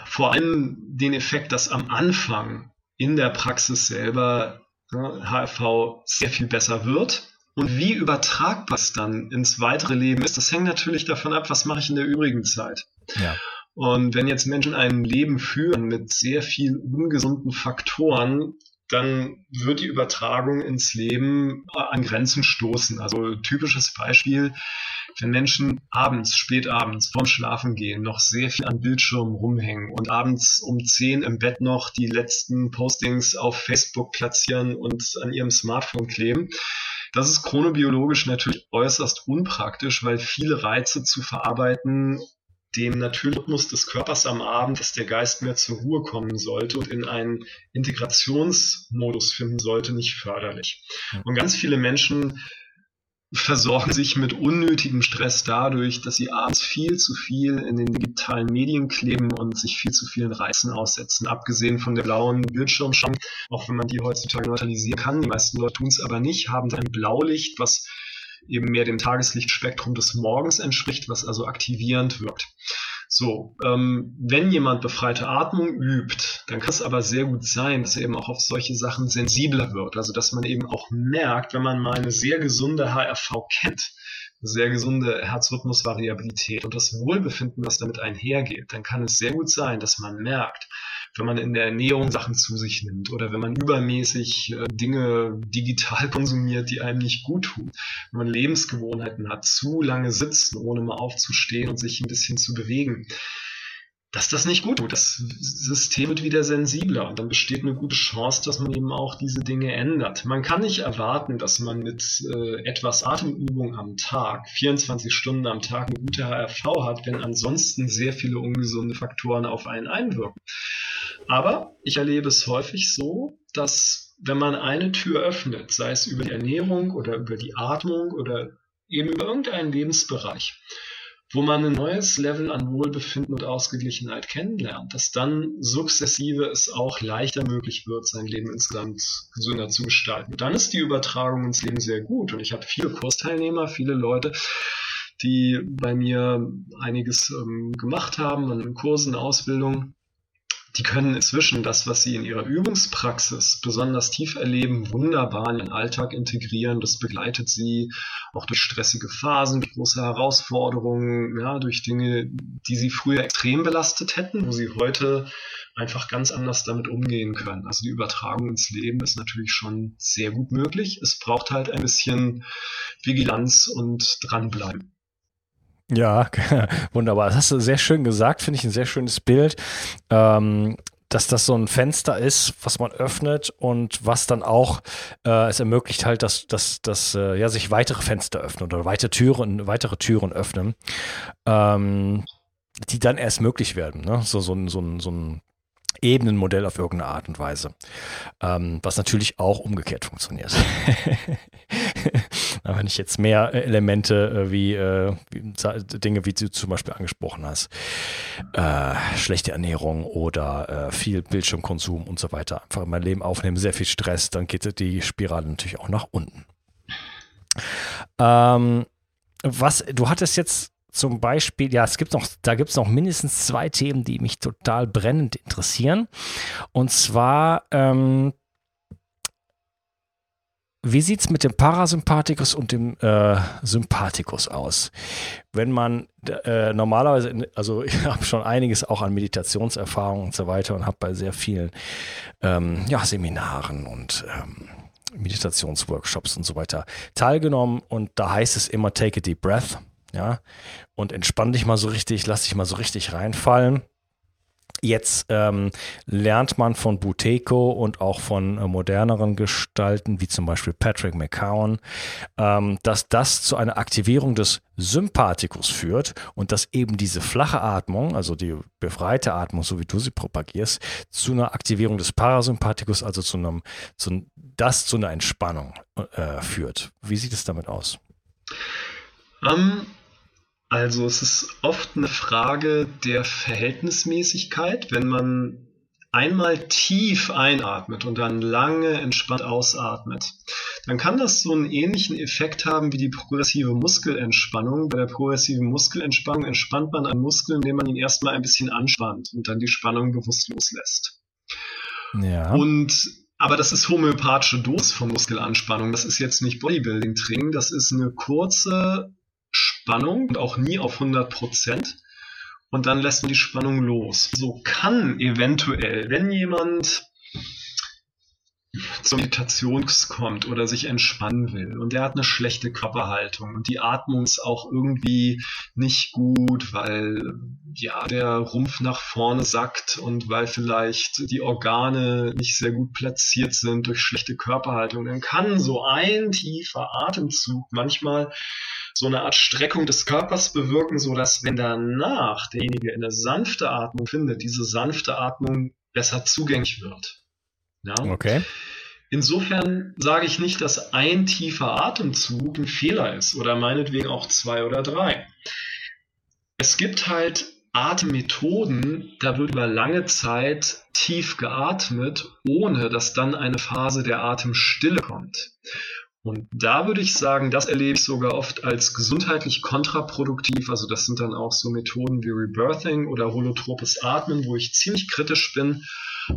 Speaker 2: vor allem den Effekt, dass am Anfang in der Praxis selber ne, HRV sehr viel besser wird. Und wie übertragbar es dann ins weitere Leben ist, das hängt natürlich davon ab, was mache ich in der übrigen Zeit. Ja. Und wenn jetzt Menschen ein Leben führen mit sehr viel ungesunden Faktoren, dann wird die Übertragung ins Leben an Grenzen stoßen. Also typisches Beispiel, wenn Menschen abends, spät abends, vorm Schlafen gehen, noch sehr viel an Bildschirmen rumhängen und abends um 10 im Bett noch die letzten Postings auf Facebook platzieren und an ihrem Smartphone kleben. Das ist chronobiologisch natürlich äußerst unpraktisch, weil viele Reize zu verarbeiten dem natürlichen Rhythmus des Körpers am Abend, dass der Geist mehr zur Ruhe kommen sollte und in einen Integrationsmodus finden sollte, nicht förderlich. Und ganz viele Menschen versorgen sich mit unnötigem Stress dadurch, dass sie abends viel zu viel in den digitalen Medien kleben und sich viel zu vielen Reizen aussetzen. Abgesehen von der blauen Bildschirmschirm, auch wenn man die heutzutage neutralisieren kann, die meisten Leute tun es aber nicht, haben ein Blaulicht, was eben mehr dem Tageslichtspektrum des Morgens entspricht, was also aktivierend wirkt. So, ähm, wenn jemand befreite Atmung übt, dann kann es aber sehr gut sein, dass er eben auch auf solche Sachen sensibler wird. Also dass man eben auch merkt, wenn man mal eine sehr gesunde HRV kennt, eine sehr gesunde Herzrhythmusvariabilität und das Wohlbefinden, was damit einhergeht, dann kann es sehr gut sein, dass man merkt, wenn man in der Ernährung Sachen zu sich nimmt oder wenn man übermäßig äh, Dinge digital konsumiert, die einem nicht gut tun, wenn man Lebensgewohnheiten hat, zu lange sitzen, ohne mal aufzustehen und sich ein bisschen zu bewegen, dass das nicht gut tut. Das System wird wieder sensibler und dann besteht eine gute Chance, dass man eben auch diese Dinge ändert. Man kann nicht erwarten, dass man mit äh, etwas Atemübung am Tag, 24 Stunden am Tag eine gute HRV hat, wenn ansonsten sehr viele ungesunde Faktoren auf einen einwirken. Aber ich erlebe es häufig so, dass wenn man eine Tür öffnet, sei es über die Ernährung oder über die Atmung oder eben über irgendeinen Lebensbereich, wo man ein neues Level an Wohlbefinden und Ausgeglichenheit kennenlernt, dass dann sukzessive es auch leichter möglich wird, sein Leben insgesamt gesünder zu gestalten. dann ist die Übertragung ins Leben sehr gut. Und ich habe viele Kursteilnehmer, viele Leute, die bei mir einiges ähm, gemacht haben an Kursen, Ausbildung die können inzwischen das, was sie in ihrer Übungspraxis besonders tief erleben, wunderbar in den Alltag integrieren. Das begleitet sie auch durch stressige Phasen, große Herausforderungen, ja, durch Dinge, die sie früher extrem belastet hätten, wo sie heute einfach ganz anders damit umgehen können. Also die Übertragung ins Leben ist natürlich schon sehr gut möglich. Es braucht halt ein bisschen Vigilanz und dranbleiben.
Speaker 1: Ja, wunderbar. Das hast du sehr schön gesagt, finde ich ein sehr schönes Bild. Ähm, dass das so ein Fenster ist, was man öffnet und was dann auch äh, es ermöglicht halt, dass, dass, dass äh, ja, sich weitere Fenster öffnen oder weitere Türen, weitere Türen öffnen, ähm, die dann erst möglich werden. Ne? So, so, so, so ein Ebenenmodell auf irgendeine Art und Weise. Ähm, was natürlich auch umgekehrt funktioniert. Wenn ich jetzt mehr äh, Elemente äh, wie, äh, wie, Dinge, wie du zum Beispiel angesprochen hast, äh, schlechte Ernährung oder äh, viel Bildschirmkonsum und so weiter, einfach in mein Leben aufnehmen, sehr viel Stress, dann geht die Spirale natürlich auch nach unten. Ähm, was, du hattest jetzt zum Beispiel, ja, es gibt noch, da gibt es noch mindestens zwei Themen, die mich total brennend interessieren. Und zwar, ähm, wie sieht es mit dem Parasympathikus und dem äh, Sympathikus aus? Wenn man äh, normalerweise, in, also ich habe schon einiges auch an Meditationserfahrung und so weiter und habe bei sehr vielen ähm, ja, Seminaren und ähm, Meditationsworkshops und so weiter teilgenommen und da heißt es immer take a deep breath ja, und entspann dich mal so richtig, lass dich mal so richtig reinfallen. Jetzt ähm, lernt man von Buteyko und auch von äh, moderneren Gestalten, wie zum Beispiel Patrick McCown, ähm, dass das zu einer Aktivierung des Sympathikus führt und dass eben diese flache Atmung, also die befreite Atmung, so wie du sie propagierst, zu einer Aktivierung des Parasympathikus, also zu einem, zu, das zu einer Entspannung äh, führt. Wie sieht es damit aus?
Speaker 2: Um, ähm, Also es ist oft eine Frage der Verhältnismäßigkeit. Wenn man einmal tief einatmet und dann lange entspannt ausatmet, dann kann das so einen ähnlichen Effekt haben wie die progressive Muskelentspannung. Bei der progressiven Muskelentspannung entspannt man einen Muskel, indem man ihn erstmal ein bisschen anspannt und dann die Spannung bewusst loslässt. Ja. Und aber das ist homöopathische Dosis von Muskelanspannung. Das ist jetzt nicht Bodybuilding-Training. Das ist eine kurze Spannung und auch nie auf 100 Prozent und dann lässt man die Spannung los. So kann eventuell, wenn jemand zur Meditation kommt oder sich entspannen will und der hat eine schlechte Körperhaltung und die Atmung ist auch irgendwie nicht gut, weil ja der Rumpf nach vorne sackt und weil vielleicht die Organe nicht sehr gut platziert sind durch schlechte Körperhaltung, dann kann so ein tiefer Atemzug manchmal so eine Art Streckung des Körpers bewirken, so dass wenn danach derjenige eine sanfte Atmung findet, diese sanfte Atmung besser zugänglich wird.
Speaker 1: Ja? Okay.
Speaker 2: Insofern sage ich nicht, dass ein tiefer Atemzug ein Fehler ist oder meinetwegen auch zwei oder drei. Es gibt halt Atemmethoden, da wird über lange Zeit tief geatmet, ohne dass dann eine Phase der Atemstille kommt. Und da würde ich sagen, das erlebe ich sogar oft als gesundheitlich kontraproduktiv. Also das sind dann auch so Methoden wie Rebirthing oder holotropes Atmen, wo ich ziemlich kritisch bin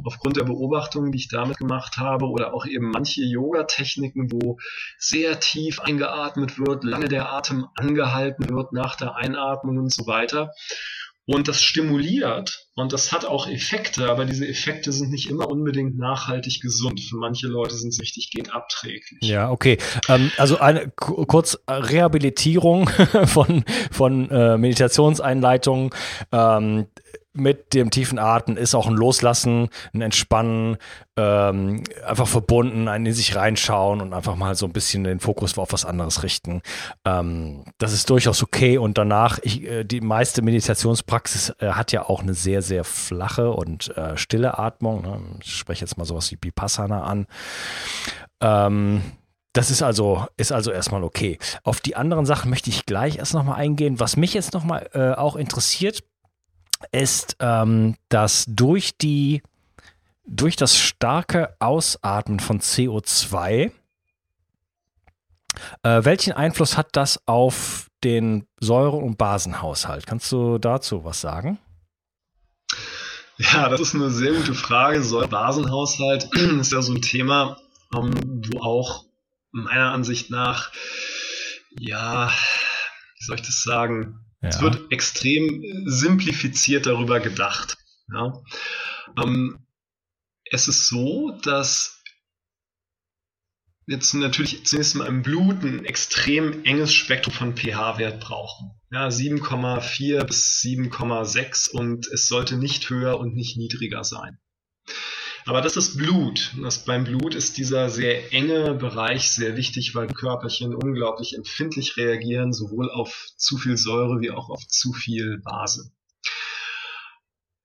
Speaker 2: aufgrund der Beobachtungen, die ich damit gemacht habe, oder auch eben manche Yoga-Techniken, wo sehr tief eingeatmet wird, lange der Atem angehalten wird nach der Einatmung und so weiter. Und das stimuliert und das hat auch Effekte, aber diese Effekte sind nicht immer unbedingt nachhaltig gesund. Für manche Leute sind sie richtig geht abträglich.
Speaker 1: Ja, okay. Ähm, also eine kurz Rehabilitierung von, von äh, Meditationseinleitungen. Ähm, mit dem tiefen Atmen ist auch ein Loslassen, ein Entspannen, ähm, einfach verbunden, ein in sich reinschauen und einfach mal so ein bisschen den Fokus auf was anderes richten. Ähm, das ist durchaus okay und danach, ich, äh, die meiste Meditationspraxis äh, hat ja auch eine sehr, sehr flache und äh, stille Atmung. Ne? Ich spreche jetzt mal sowas wie Vipassana an. Ähm, das ist also, ist also erstmal okay. Auf die anderen Sachen möchte ich gleich erst nochmal eingehen. Was mich jetzt nochmal äh, auch interessiert, ist, ähm, dass durch die durch das starke Ausatmen von CO2, äh, welchen Einfluss hat das auf den Säure- und Basenhaushalt? Kannst du dazu was sagen?
Speaker 2: Ja, das ist eine sehr gute Frage. Säure-Basenhaushalt ist ja so ein Thema, ähm, wo auch meiner Ansicht nach, ja, wie soll ich das sagen? Ja. Es wird extrem simplifiziert darüber gedacht. Ja. Ähm, es ist so, dass jetzt natürlich zunächst mal im Blut ein extrem enges Spektrum von pH-Wert brauchen. Ja, 7,4 bis 7,6 und es sollte nicht höher und nicht niedriger sein. Aber das ist Blut. Das, beim Blut ist dieser sehr enge Bereich sehr wichtig, weil Körperchen unglaublich empfindlich reagieren, sowohl auf zu viel Säure wie auch auf zu viel Base.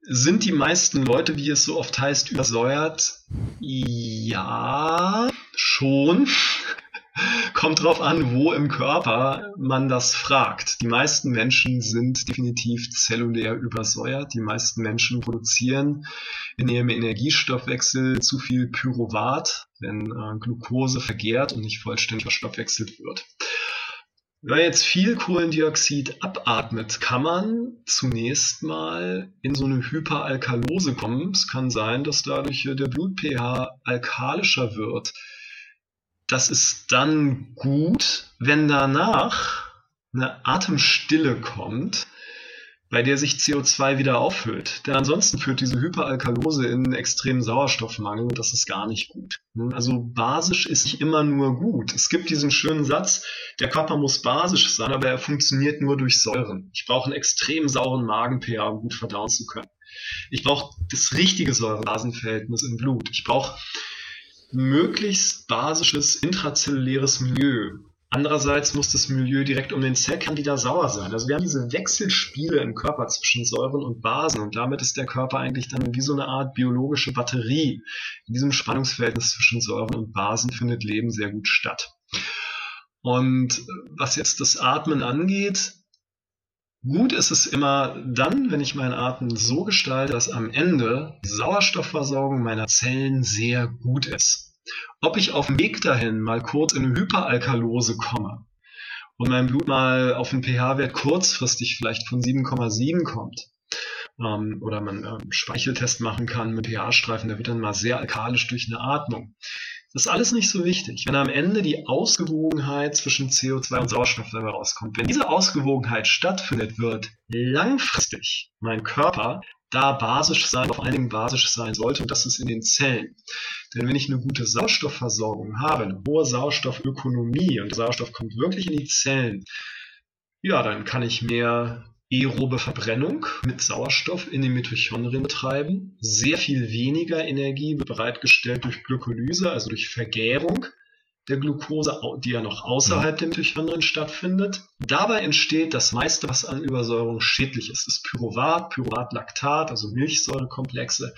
Speaker 2: Sind die meisten Leute, wie es so oft heißt, übersäuert? Ja, schon. Kommt drauf an, wo im Körper man das fragt. Die meisten Menschen sind definitiv zellulär übersäuert. Die meisten Menschen produzieren in ihrem Energiestoffwechsel zu viel Pyruvat, wenn äh, Glucose vergärt und nicht vollständig verstoffwechselt wird. Wenn man jetzt viel Kohlendioxid abatmet, kann man zunächst mal in so eine Hyperalkalose kommen. Es kann sein, dass dadurch der Blut-pH alkalischer wird. Das ist dann gut, wenn danach eine Atemstille kommt, bei der sich CO2 wieder auffüllt. Denn ansonsten führt diese Hyperalkalose in einen extremen Sauerstoffmangel und das ist gar nicht gut. Also basisch ist nicht immer nur gut. Es gibt diesen schönen Satz, der Körper muss basisch sein, aber er funktioniert nur durch Säuren. Ich brauche einen extrem sauren Magen-pH, um gut verdauen zu können. Ich brauche das richtige Säure-Basen-Verhältnis im Blut. Ich brauche möglichst basisches intrazelluläres Milieu. Andererseits muss das Milieu direkt um den Zellkern sauer sein. Also wir haben diese Wechselspiele im Körper zwischen Säuren und Basen und damit ist der Körper eigentlich dann wie so eine Art biologische Batterie. In diesem Spannungsverhältnis zwischen Säuren und Basen findet Leben sehr gut statt. Und was jetzt das Atmen angeht, Gut ist es immer dann, wenn ich meinen Atem so gestalte, dass am Ende die Sauerstoffversorgung meiner Zellen sehr gut ist. Ob ich auf dem Weg dahin mal kurz in eine Hyperalkalose komme und mein Blut mal auf einen pH-Wert kurzfristig vielleicht von 7,7 kommt, ähm, oder man ähm, Speicheltest machen kann mit pH-Streifen, der wird dann mal sehr alkalisch durch eine Atmung. Das ist alles nicht so wichtig. Wenn am Ende die Ausgewogenheit zwischen CO2 und Sauerstoff dabei rauskommt, wenn diese Ausgewogenheit stattfindet, wird langfristig mein Körper da basisch sein, vor allen Dingen basisch sein sollte, und das ist in den Zellen. Denn wenn ich eine gute Sauerstoffversorgung habe, eine hohe Sauerstoffökonomie und der Sauerstoff kommt wirklich in die Zellen, ja, dann kann ich mehr aerobe Verbrennung mit Sauerstoff in den Mitochondrien betreiben. Sehr viel weniger Energie wird bereitgestellt durch Glykolyse, also durch Vergärung der Glucose, die ja noch außerhalb der Mitochondrien stattfindet. Dabei entsteht das meiste, was an Übersäuerung schädlich ist. Das ist Pyruvat, Pyruvatlaktat, also Milchsäurekomplexe.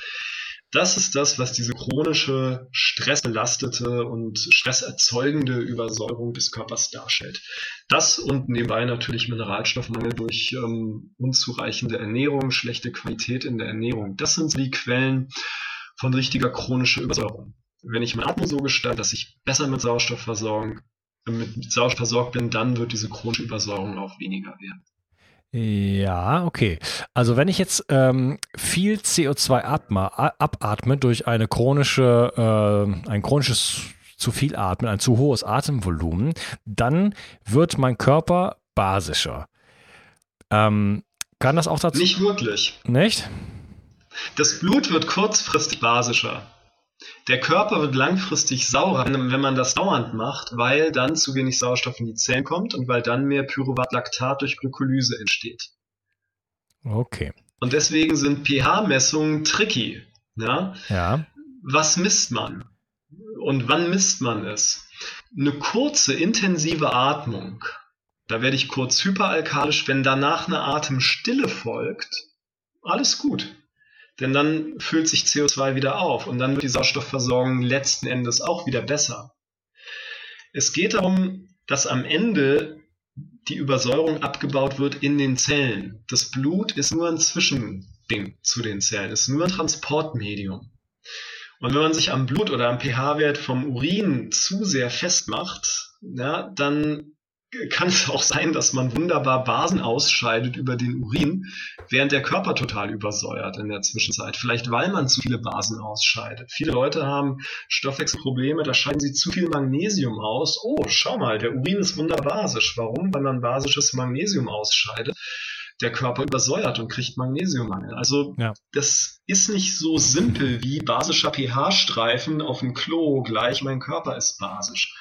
Speaker 2: Das ist das, was diese chronische, stressbelastete und stresserzeugende Übersäuerung des Körpers darstellt. Das und nebenbei natürlich Mineralstoffmangel durch ähm, unzureichende Ernährung, schlechte Qualität in der Ernährung. Das sind die Quellen von richtiger chronischer Übersäuerung. Wenn ich meine Atmung so gestalte, dass ich besser mit Sauerstoff versorgen, mit Sauerstoff versorgt bin, dann wird diese chronische Übersäuerung auch weniger werden.
Speaker 1: Ja, okay. Also wenn ich jetzt ähm, viel CO2 atme, abatme durch eine chronische, äh, ein chronisches zu viel Atmen, ein zu hohes Atemvolumen, dann wird mein Körper basischer. Ähm, kann das auch dazu?
Speaker 2: Nicht wirklich.
Speaker 1: Nicht?
Speaker 2: Das Blut wird kurzfristig basischer. Der Körper wird langfristig saurer, wenn man das dauernd macht, weil dann zu wenig Sauerstoff in die Zellen kommt und weil dann mehr Pyruvatlaktat durch Glykolyse entsteht.
Speaker 1: Okay.
Speaker 2: Und deswegen sind pH-Messungen tricky. Ja?
Speaker 1: ja.
Speaker 2: Was misst man? Und wann misst man es? Eine kurze, intensive Atmung, da werde ich kurz hyperalkalisch, wenn danach eine Atemstille folgt, alles gut. Denn dann füllt sich CO2 wieder auf und dann wird die Sauerstoffversorgung letzten Endes auch wieder besser. Es geht darum, dass am Ende die Übersäuerung abgebaut wird in den Zellen. Das Blut ist nur ein Zwischending zu den Zellen, ist nur ein Transportmedium. Und wenn man sich am Blut oder am pH-Wert vom Urin zu sehr festmacht, ja, dann kann es auch sein, dass man wunderbar Basen ausscheidet über den Urin, während der Körper total übersäuert in der Zwischenzeit. Vielleicht weil man zu viele Basen ausscheidet. Viele Leute haben Stoffwechselprobleme, da scheiden sie zu viel Magnesium aus. Oh, schau mal, der Urin ist wunderbar basisch. Warum? Weil man basisches Magnesium ausscheidet. Der Körper übersäuert und kriegt Magnesiummangel. Also ja. das ist nicht so simpel wie basischer pH-Streifen auf dem Klo gleich mein Körper ist basisch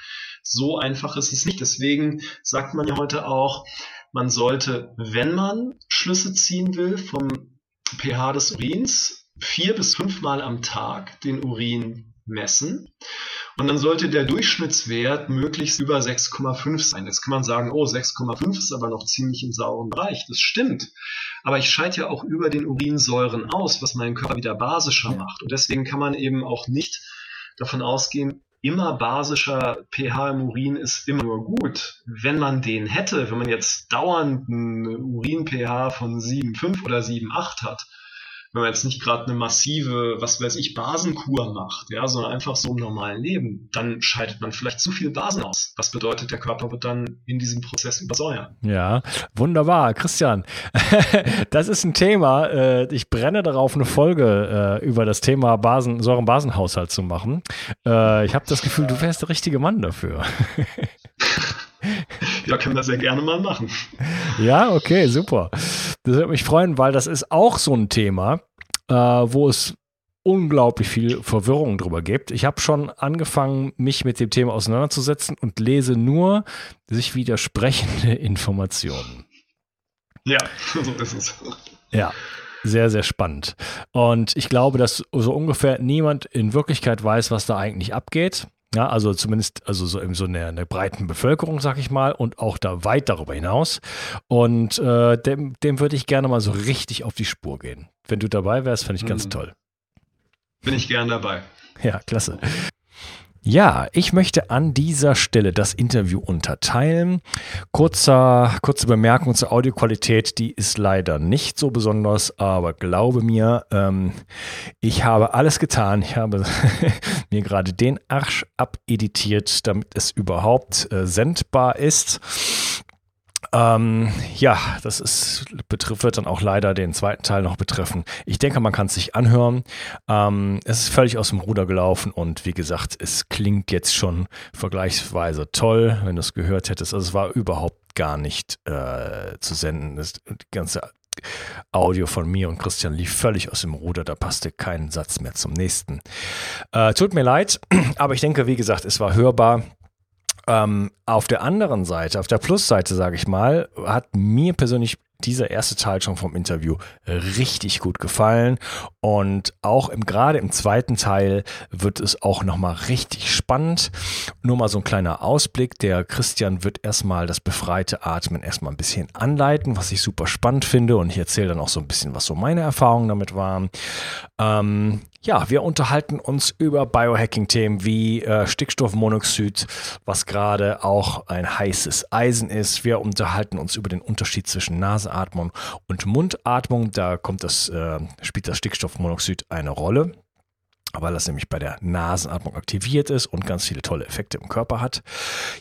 Speaker 2: so einfach ist es nicht. Deswegen sagt man ja heute auch, man sollte, wenn man Schlüsse ziehen will vom pH des Urins, vier bis fünfmal am Tag den Urin messen. Und dann sollte der Durchschnittswert möglichst über 6,5 sein. Jetzt kann man sagen, oh, 6,5 ist aber noch ziemlich im sauren Bereich. Das stimmt. Aber ich scheide ja auch über den Urinsäuren aus, was meinen Körper wieder basischer macht. Und deswegen kann man eben auch nicht davon ausgehen, immer basischer pH im Urin ist immer nur gut. Wenn man den hätte, wenn man jetzt dauernd einen Urin-pH von 7,5 oder 7,8 hat, wenn man jetzt nicht gerade eine massive, was weiß ich, Basenkur macht, ja, sondern einfach so im normalen Leben, dann scheidet man vielleicht zu viel Basen aus. Was bedeutet, der Körper wird dann in diesem Prozess übersäuern.
Speaker 1: Ja, wunderbar. Christian, das ist ein Thema. Äh, ich brenne darauf, eine Folge äh, über das Thema Basen, Säurenbasenhaushalt zu machen. Äh, ich habe das Gefühl, du wärst der richtige Mann dafür.
Speaker 2: ja, können wir sehr gerne mal machen.
Speaker 1: Ja, okay, super. Das würde mich freuen, weil das ist auch so ein Thema, äh, wo es unglaublich viel Verwirrung drüber gibt. Ich habe schon angefangen, mich mit dem Thema auseinanderzusetzen und lese nur sich widersprechende Informationen.
Speaker 2: Ja, so ist es.
Speaker 1: Ja, sehr, sehr spannend. Und ich glaube, dass so ungefähr niemand in Wirklichkeit weiß, was da eigentlich abgeht. Ja, also zumindest also so in so einer, einer breiten Bevölkerung, sag ich mal, und auch da weit darüber hinaus. Und äh, dem, dem würde ich gerne mal so richtig auf die Spur gehen. Wenn du dabei wärst, fände ich ganz mhm. toll.
Speaker 2: Bin ich gern dabei.
Speaker 1: Ja, klasse. Ja, ich möchte an dieser Stelle das Interview unterteilen. Kurzer, kurze Bemerkung zur Audioqualität, die ist leider nicht so besonders, aber glaube mir, ähm, ich habe alles getan. Ich habe mir gerade den Arsch abeditiert, damit es überhaupt äh, sendbar ist. Ähm, ja, das ist, betrifft, wird dann auch leider den zweiten Teil noch betreffen. Ich denke, man kann es sich anhören. Ähm, es ist völlig aus dem Ruder gelaufen und wie gesagt, es klingt jetzt schon vergleichsweise toll, wenn du es gehört hättest. Also es war überhaupt gar nicht äh, zu senden. Das ganze Audio von mir und Christian lief völlig aus dem Ruder, da passte kein Satz mehr zum nächsten. Äh, tut mir leid, aber ich denke, wie gesagt, es war hörbar. Ähm, auf der anderen Seite, auf der Plusseite, sage ich mal, hat mir persönlich dieser erste Teil schon vom Interview richtig gut gefallen und auch im gerade im zweiten Teil wird es auch noch mal richtig spannend. Nur mal so ein kleiner Ausblick, der Christian wird erstmal das befreite Atmen erstmal ein bisschen anleiten, was ich super spannend finde und ich erzähle dann auch so ein bisschen, was so meine Erfahrungen damit waren. Ähm, ja, wir unterhalten uns über Biohacking-Themen wie äh, Stickstoffmonoxid, was gerade auch ein heißes Eisen ist. Wir unterhalten uns über den Unterschied zwischen Naseatmung und Mundatmung. Da kommt das, äh, spielt das Stickstoffmonoxid eine Rolle weil das nämlich bei der Nasenatmung aktiviert ist und ganz viele tolle Effekte im Körper hat.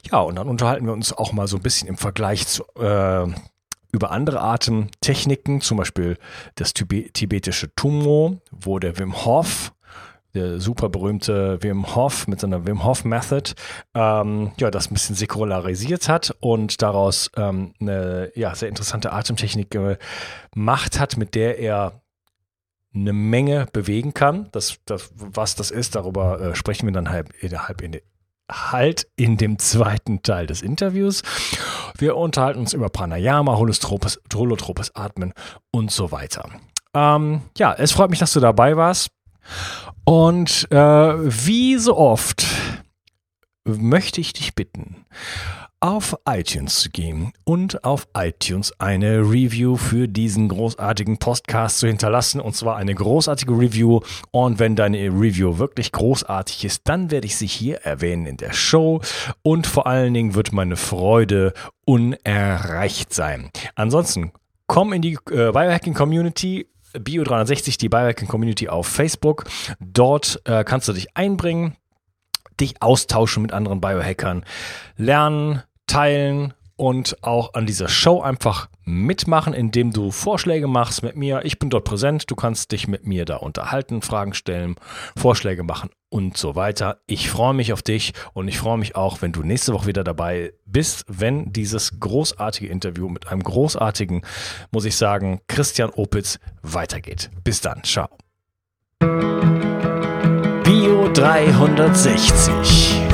Speaker 1: Ja, und dann unterhalten wir uns auch mal so ein bisschen im Vergleich zu, äh, über andere Atemtechniken, zum Beispiel das tibetische Tummo, wo der Wim Hof, der super berühmte Wim Hof mit seiner Wim Hof Method, ähm, ja, das ein bisschen säkularisiert hat und daraus ähm, eine ja, sehr interessante Atemtechnik gemacht hat, mit der er eine Menge bewegen kann. Das, das, was das ist, darüber äh, sprechen wir dann halb, halb in, halt in dem zweiten Teil des Interviews. Wir unterhalten uns über Pranayama, holotropes, holotropes Atmen und so weiter. Ähm, ja, es freut mich, dass du dabei warst. Und äh, wie so oft möchte ich dich bitten, auf iTunes zu gehen und auf iTunes eine Review für diesen großartigen Podcast zu hinterlassen. Und zwar eine großartige Review. Und wenn deine Review wirklich großartig ist, dann werde ich sie hier erwähnen in der Show. Und vor allen Dingen wird meine Freude unerreicht sein. Ansonsten komm in die äh, Biohacking Community. Bio360, die Biohacking Community auf Facebook. Dort äh, kannst du dich einbringen dich austauschen mit anderen Biohackern, lernen, teilen und auch an dieser Show einfach mitmachen, indem du Vorschläge machst mit mir. Ich bin dort präsent, du kannst dich mit mir da unterhalten, Fragen stellen, Vorschläge machen und so weiter. Ich freue mich auf dich und ich freue mich auch, wenn du nächste Woche wieder dabei bist, wenn dieses großartige Interview mit einem großartigen, muss ich sagen, Christian Opitz weitergeht. Bis dann, ciao. Bio 360